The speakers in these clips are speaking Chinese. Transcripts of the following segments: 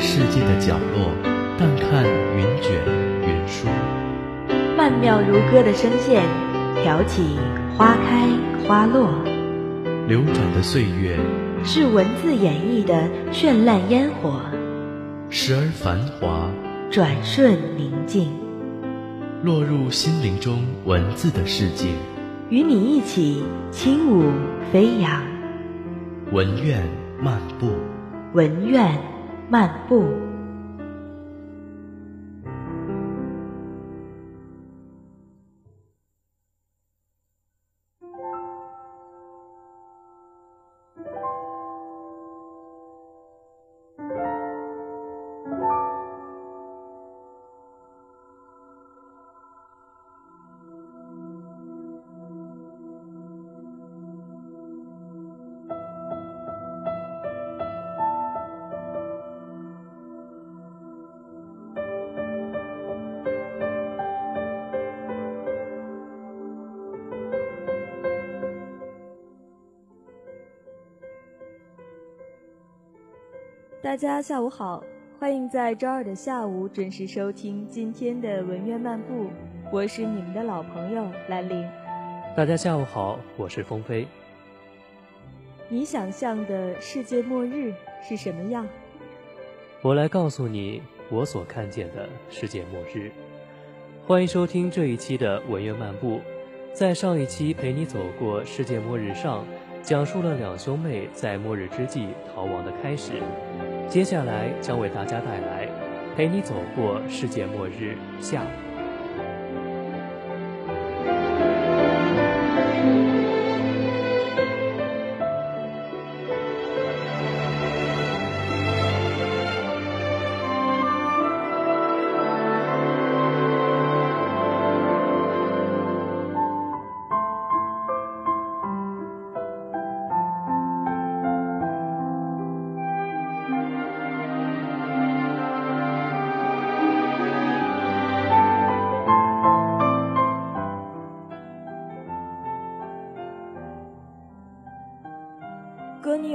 世界的角落，淡看云卷云舒，曼妙如歌的声线，挑起花开花落。流转的岁月，是文字演绎的绚烂烟火，时而繁华，转瞬宁静。落入心灵中文字的世界，与你一起轻舞飞扬。文苑漫步，文苑漫步。大家下午好，欢迎在周二的下午准时收听今天的文苑漫步，我是你们的老朋友兰陵。大家下午好，我是风飞。你想象的世界末日是什么样？我来告诉你我所看见的世界末日。欢迎收听这一期的文苑漫步。在上一期陪你走过世界末日上，讲述了两兄妹在末日之际逃亡的开始。接下来将为大家带来《陪你走过世界末日》下。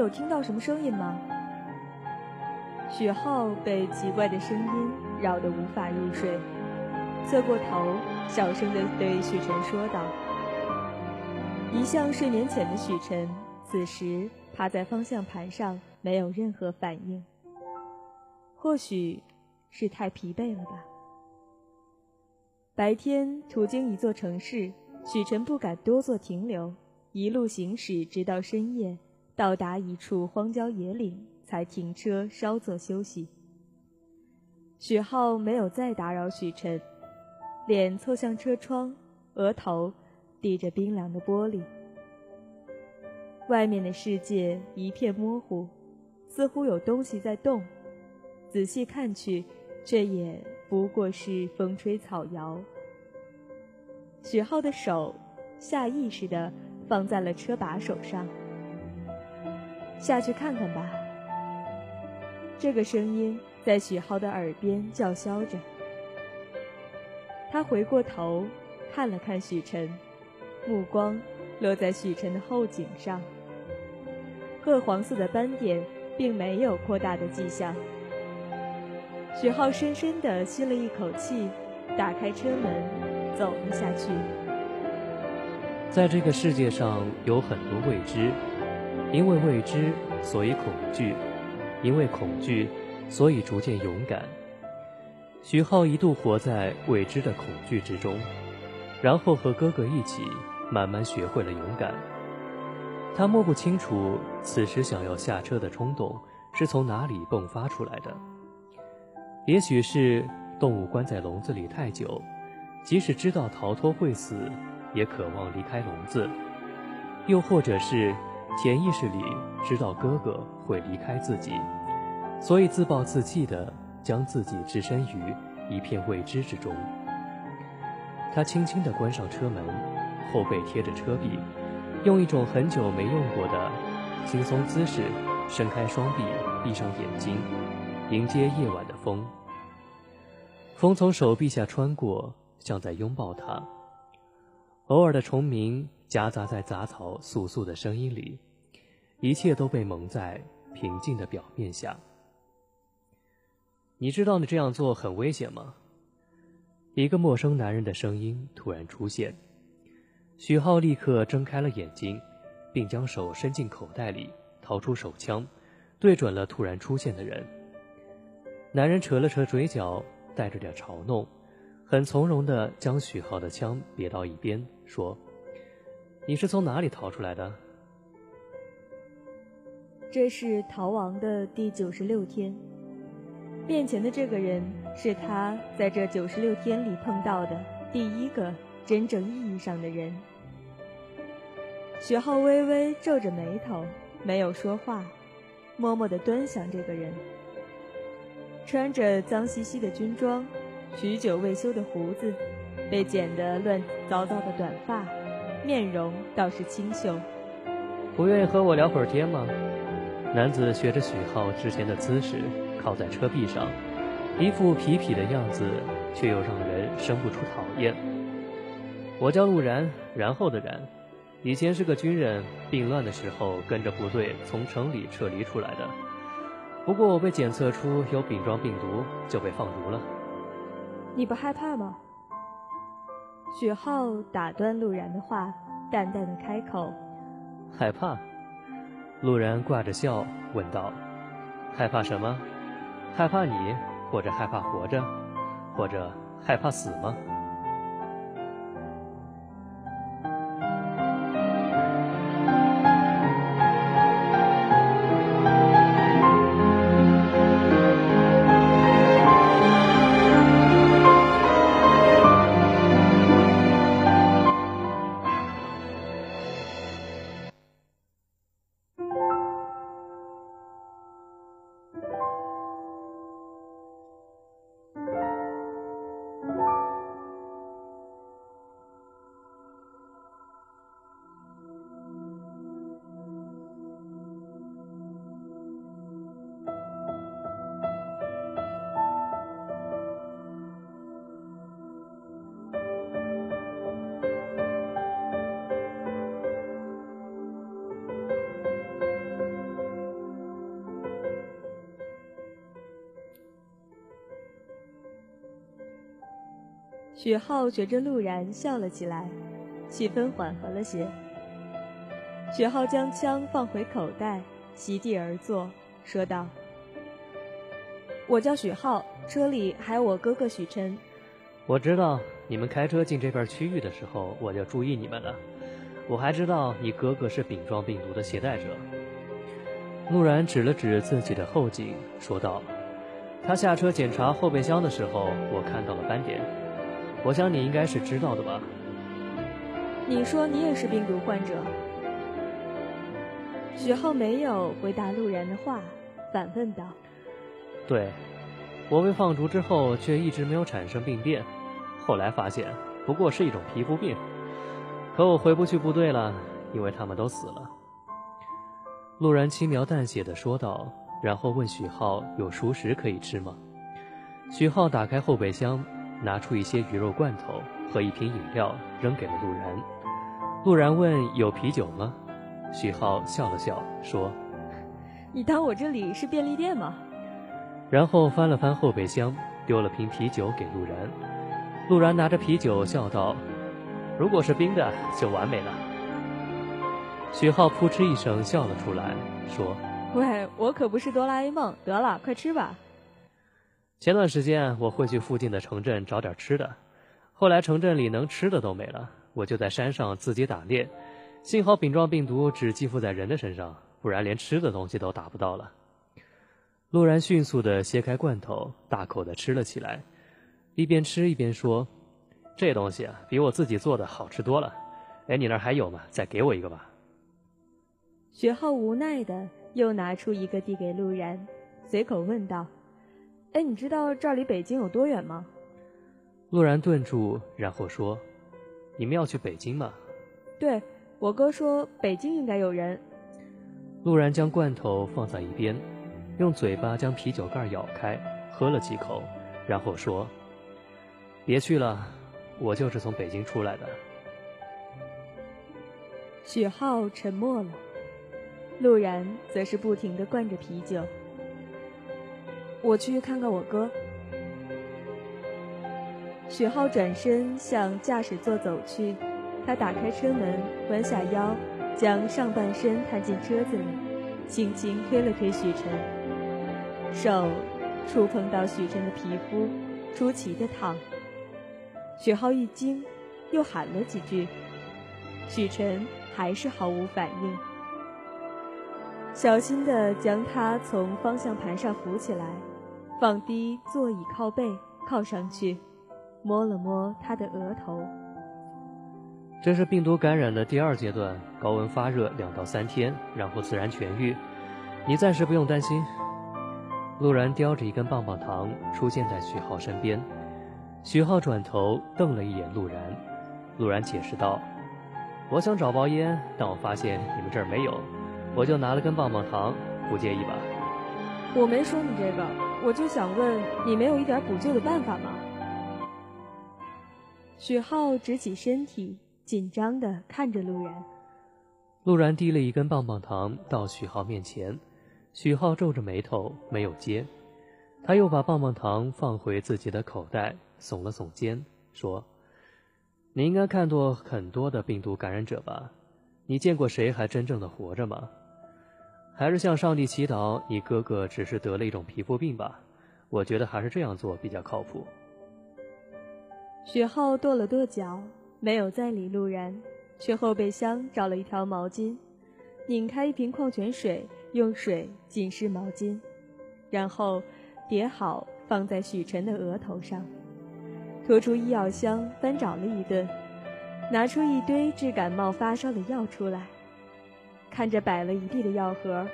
有听到什么声音吗？许浩被奇怪的声音扰得无法入睡，侧过头，小声地对许晨说道：“一向睡眠浅的许晨，此时趴在方向盘上，没有任何反应。或许是太疲惫了吧。白天途经一座城市，许晨不敢多做停留，一路行驶直到深夜。”到达一处荒郊野岭，才停车稍作休息。许浩没有再打扰许晨，脸凑向车窗，额头抵着冰凉的玻璃。外面的世界一片模糊，似乎有东西在动，仔细看去，却也不过是风吹草摇。许浩的手下意识地放在了车把手上。下去看看吧。这个声音在许浩的耳边叫嚣着。他回过头，看了看许晨，目光落在许晨的后颈上。褐黄色的斑点并没有扩大的迹象。许浩深深地吸了一口气，打开车门，走了下去。在这个世界上有很多未知。因为未知，所以恐惧；因为恐惧，所以逐渐勇敢。许浩一度活在未知的恐惧之中，然后和哥哥一起慢慢学会了勇敢。他摸不清楚此时想要下车的冲动是从哪里迸发出来的。也许是动物关在笼子里太久，即使知道逃脱会死，也渴望离开笼子；又或者是潜意识里知道哥哥会离开自己，所以自暴自弃的将自己置身于一片未知之中。他轻轻地关上车门，后背贴着车壁，用一种很久没用过的轻松姿势，伸开双臂，闭上眼睛，迎接夜晚的风。风从手臂下穿过，像在拥抱他。偶尔的虫鸣夹杂在杂草簌簌的声音里，一切都被蒙在平静的表面下。你知道你这样做很危险吗？一个陌生男人的声音突然出现，许浩立刻睁开了眼睛，并将手伸进口袋里，掏出手枪，对准了突然出现的人。男人扯了扯嘴角，带着点嘲弄，很从容地将许浩的枪别到一边，说：“你是从哪里逃出来的？”这是逃亡的第九十六天。面前的这个人是他在这九十六天里碰到的第一个真正意义上的人。雪浩微微皱着眉头，没有说话，默默地端详这个人。穿着脏兮兮的军装，许久未修的胡子，被剪得乱糟糟的短发，面容倒是清秀。不愿意和我聊会儿天吗？男子学着许浩之前的姿势。靠在车壁上，一副痞痞的样子，却又让人生不出讨厌。我叫陆然，然后的然，以前是个军人，病乱的时候跟着部队从城里撤离出来的。不过我被检测出有丙状病毒，就被放逐了。你不害怕吗？许浩打断陆然的话，淡淡的开口：“害怕。”路人挂着笑问道：“害怕什么？”害怕你，或者害怕活着，或者害怕死吗？许浩学着陆然笑了起来，气氛缓和了些。许浩将枪放回口袋，席地而坐，说道：“我叫许浩，车里还有我哥哥许晨。我知道你们开车进这片区域的时候，我就注意你们了。我还知道你哥哥是丙状病毒的携带者。”陆然指了指自己的后颈，说道：“他下车检查后备箱的时候，我看到了斑点。”我想你应该是知道的吧？你说你也是病毒患者？许浩没有回答陆然的话，反问道：“对，我被放逐之后，却一直没有产生病变。后来发现，不过是一种皮肤病。可我回不去部队了，因为他们都死了。”陆然轻描淡写的说道，然后问许浩：“有熟食可以吃吗？”许浩打开后备箱。拿出一些鱼肉罐头和一瓶饮料，扔给了陆然。陆然问：“有啤酒吗？”许浩笑了笑，说：“你当我这里是便利店吗？”然后翻了翻后备箱，丢了瓶啤酒给陆然。陆然拿着啤酒笑道：“如果是冰的，就完美了。”许浩扑哧一声笑了出来，说：“喂，我可不是哆啦 A 梦。得了，快吃吧。”前段时间我会去附近的城镇找点吃的，后来城镇里能吃的都没了，我就在山上自己打猎。幸好丙状病毒只寄附在人的身上，不然连吃的东西都打不到了。陆然迅速地掀开罐头，大口地吃了起来，一边吃一边说：“这东西啊，比我自己做的好吃多了。哎，你那儿还有吗？再给我一个吧。雪浩无奈的又拿出一个递给陆然，随口问道：“哎，你知道这儿离北京有多远吗？”陆然顿住，然后说：“你们要去北京吗？”“对，我哥说北京应该有人。”陆然将罐头放在一边，用嘴巴将啤酒盖咬开，喝了几口，然后说：“别去了，我就是从北京出来的。”许浩沉默了，陆然则是不停的灌着啤酒。我去看看我哥。许浩转身向驾驶座走去，他打开车门，弯下腰，将上半身探进车子里，轻轻推了推许晨，手触碰到许晨的皮肤，出奇的烫。许浩一惊，又喊了几句，许晨。还是毫无反应，小心地将他从方向盘上扶起来，放低座椅靠背靠上去，摸了摸他的额头。这是病毒感染的第二阶段，高温发热两到三天，然后自然痊愈，你暂时不用担心。陆然叼着一根棒棒糖出现在徐浩身边，徐浩转头瞪了一眼陆然，陆然解释道。我想找包烟，但我发现你们这儿没有，我就拿了根棒棒糖，不介意吧？我没说你这个，我就想问你没有一点补救的办法吗？许浩直起身体，紧张的看着陆然。陆然递了一根棒棒糖到许浩面前，许浩皱着眉头没有接，他又把棒棒糖放回自己的口袋，耸了耸肩，说。你应该看过很多的病毒感染者吧？你见过谁还真正的活着吗？还是向上帝祈祷，你哥哥只是得了一种皮肤病吧？我觉得还是这样做比较靠谱。雪浩跺了跺脚，没有再理陆然，去后备箱找了一条毛巾，拧开一瓶矿泉水，用水浸湿毛巾，然后叠好放在许晨的额头上。拖出医药箱，翻找了一顿，拿出一堆治感冒发烧的药出来。看着摆了一地的药盒，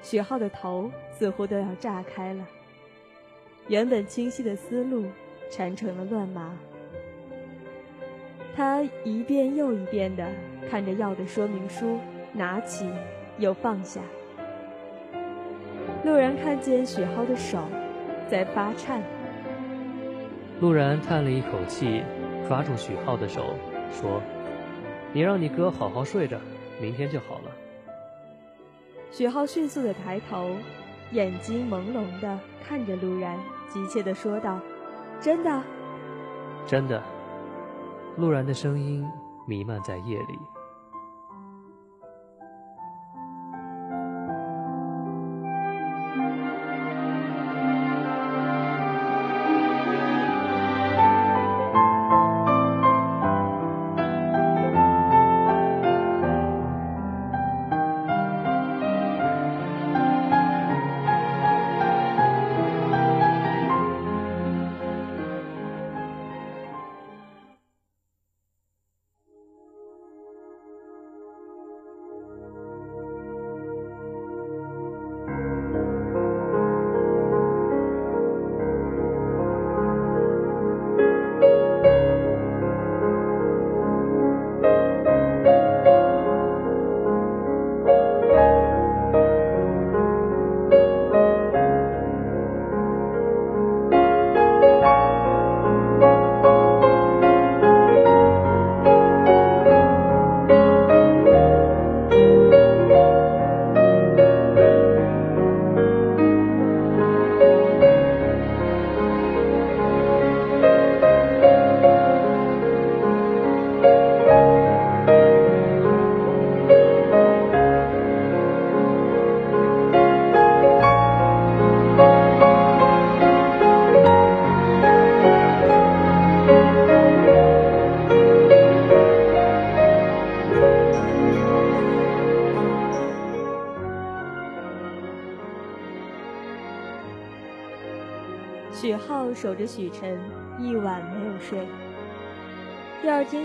许浩的头似乎都要炸开了。原本清晰的思路缠成了乱麻。他一遍又一遍地看着药的说明书，拿起又放下。陆然看见许浩的手在发颤。陆然叹了一口气，抓住许浩的手，说：“你让你哥好好睡着，明天就好了。”许浩迅速的抬头，眼睛朦胧的看着陆然，急切的说道：“真的？真的。”陆然的声音弥漫在夜里。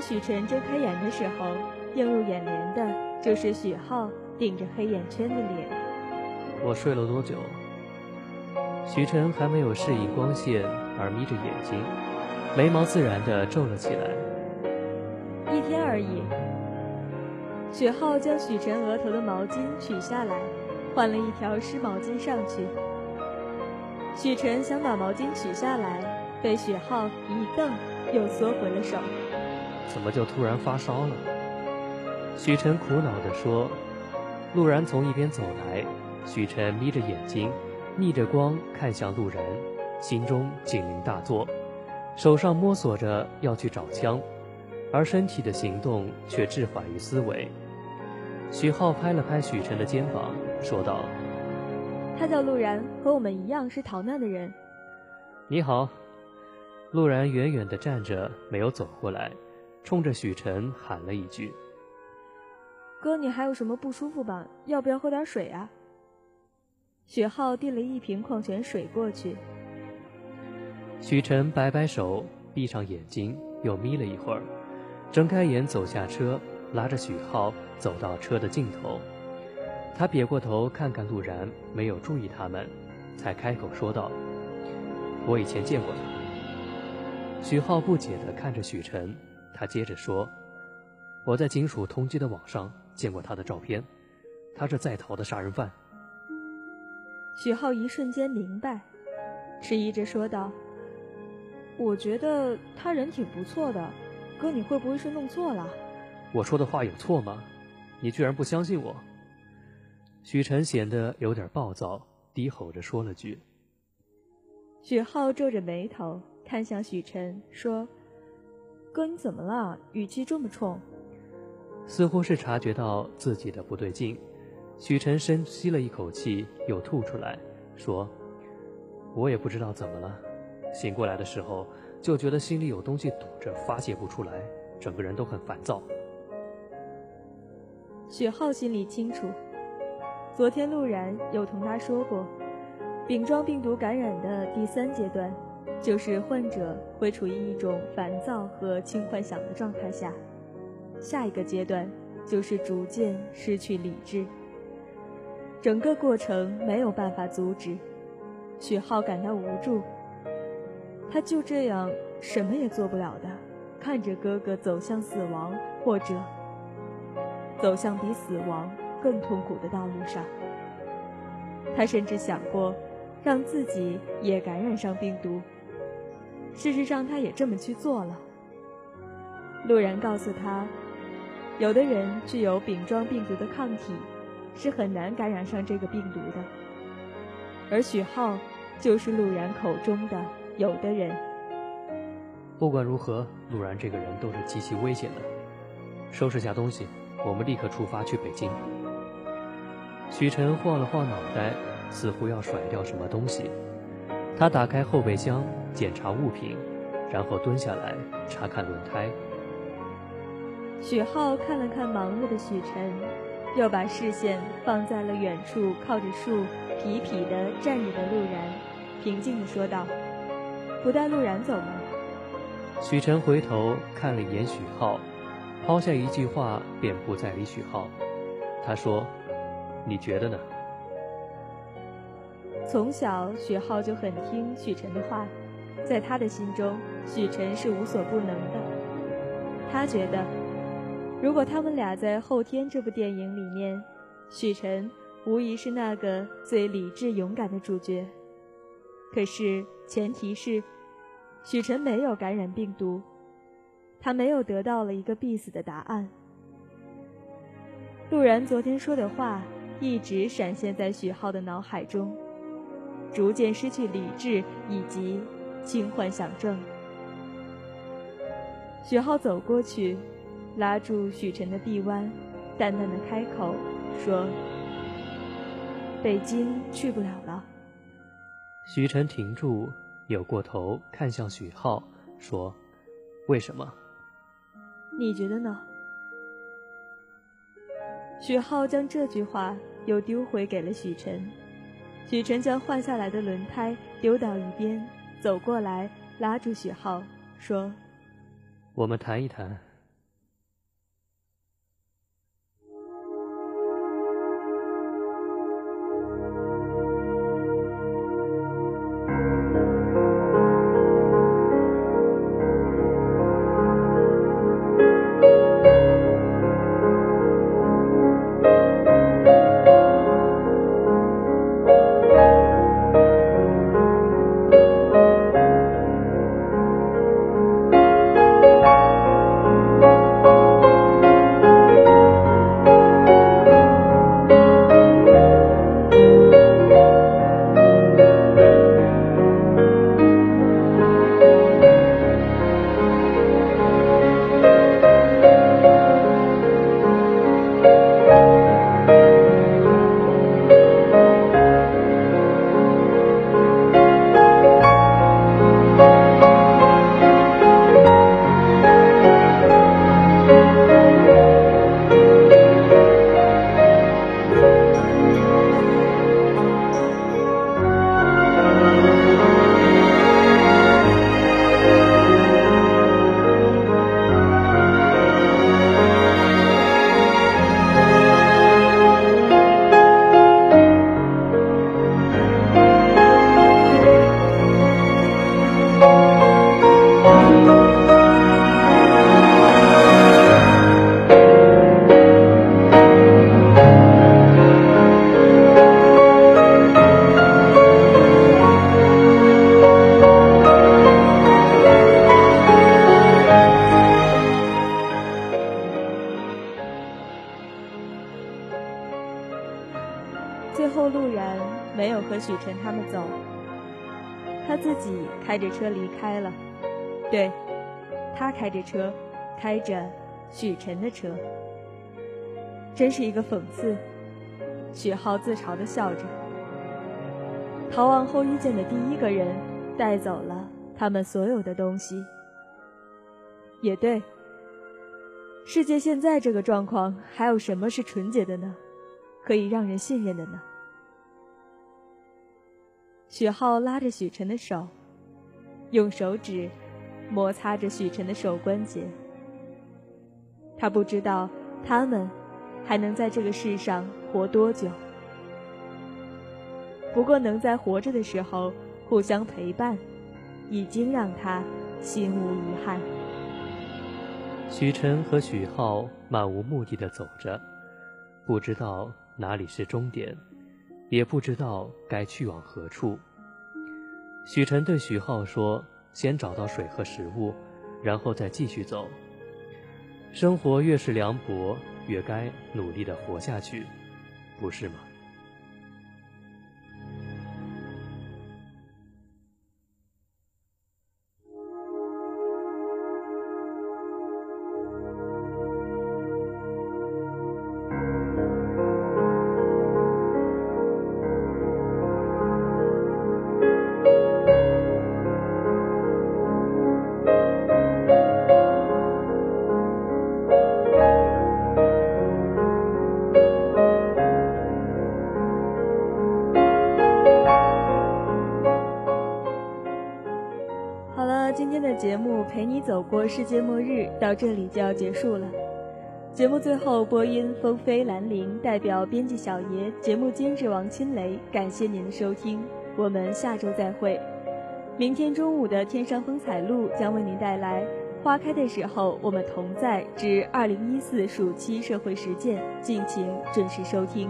许晨睁开眼的时候，映入眼帘的就是许浩顶着黑眼圈的脸。我睡了多久？许晨还没有适应光线而眯着眼睛，眉毛自然地皱了起来。一天而已。许浩将许晨额头的毛巾取下来，换了一条湿毛巾上去。许晨想把毛巾取下来，被许浩一瞪，又缩回了手。怎么就突然发烧了？许晨苦恼地说。陆然从一边走来，许晨眯着眼睛，逆着光看向陆然，心中警铃大作，手上摸索着要去找枪，而身体的行动却滞缓于思维。许浩拍了拍许晨的肩膀，说道：“他叫陆然，和我们一样是逃难的人。”你好，陆然远远地站着，没有走过来，冲着许晨喊了一句。哥，你还有什么不舒服吧？要不要喝点水啊？许浩递了一瓶矿泉水过去。许晨摆摆手，闭上眼睛，又眯了一会儿，睁开眼走下车，拉着许浩走到车的尽头。他别过头看看陆然，没有注意他们，才开口说道：“我以前见过他。”许浩不解地看着许晨，他接着说：“我在警署通缉的网上。”见过他的照片，他是在逃的杀人犯。许浩一瞬间明白，迟疑着说道：“我觉得他人挺不错的，哥，你会不会是弄错了？”我说的话有错吗？你居然不相信我？许晨显得有点暴躁，低吼着说了句。许浩皱着眉头看向许晨，说：“哥，你怎么了？语气这么冲。”似乎是察觉到自己的不对劲，许晨深吸了一口气，又吐出来，说：“我也不知道怎么了，醒过来的时候就觉得心里有东西堵着，发泄不出来，整个人都很烦躁。”许浩心里清楚，昨天陆然有同他说过，丙状病毒感染的第三阶段，就是患者会处于一种烦躁和轻幻想的状态下。下一个阶段就是逐渐失去理智，整个过程没有办法阻止。许浩感到无助，他就这样什么也做不了的，看着哥哥走向死亡，或者走向比死亡更痛苦的道路上。他甚至想过让自己也感染上病毒，事实上他也这么去做了。陆然告诉他。有的人具有丙状病毒的抗体，是很难感染上这个病毒的。而许浩就是陆然口中的有的人。不管如何，陆然这个人都是极其危险的。收拾下东西，我们立刻出发去北京。许晨晃了晃脑袋，似乎要甩掉什么东西。他打开后备箱检查物品，然后蹲下来查看轮胎。许浩看了看忙碌的许晨，又把视线放在了远处靠着树痞痞的站着的陆然，平静地说道：“不带陆然走吗？”许晨回头看了一眼许浩，抛下一句话便不再理许浩。他说：“你觉得呢？”从小许浩就很听许晨的话，在他的心中，许晨是无所不能的。他觉得。如果他们俩在《后天》这部电影里面，许晨无疑是那个最理智勇敢的主角。可是前提是，许晨没有感染病毒，他没有得到了一个必死的答案。陆然昨天说的话一直闪现在许浩的脑海中，逐渐失去理智以及轻幻想症。许浩走过去。拉住许晨的臂弯，淡淡的开口说：“北京去不了了。”许晨停住，扭过头看向许浩，说：“为什么？你觉得呢？”许浩将这句话又丢回给了许晨。许晨将换下来的轮胎丢到一边，走过来拉住许浩，说：“我们谈一谈。开着车，开着许晨的车，真是一个讽刺。许浩自嘲地笑着。逃亡后遇见的第一个人，带走了他们所有的东西。也对，世界现在这个状况，还有什么是纯洁的呢？可以让人信任的呢？许浩拉着许晨的手。用手指摩擦着许晨的手关节，他不知道他们还能在这个世上活多久。不过能在活着的时候互相陪伴，已经让他心无遗憾。许晨和许浩漫无目的的走着，不知道哪里是终点，也不知道该去往何处。许晨对许浩说：“先找到水和食物，然后再继续走。生活越是凉薄，越该努力的活下去，不是吗？”的节目陪你走过世界末日，到这里就要结束了。节目最后播音：风飞兰陵，代表编辑小爷，节目监制王清雷。感谢您的收听，我们下周再会。明天中午的《天上风采录》将为您带来《花开的时候我们同在之二零一四暑期社会实践》，敬请准时收听。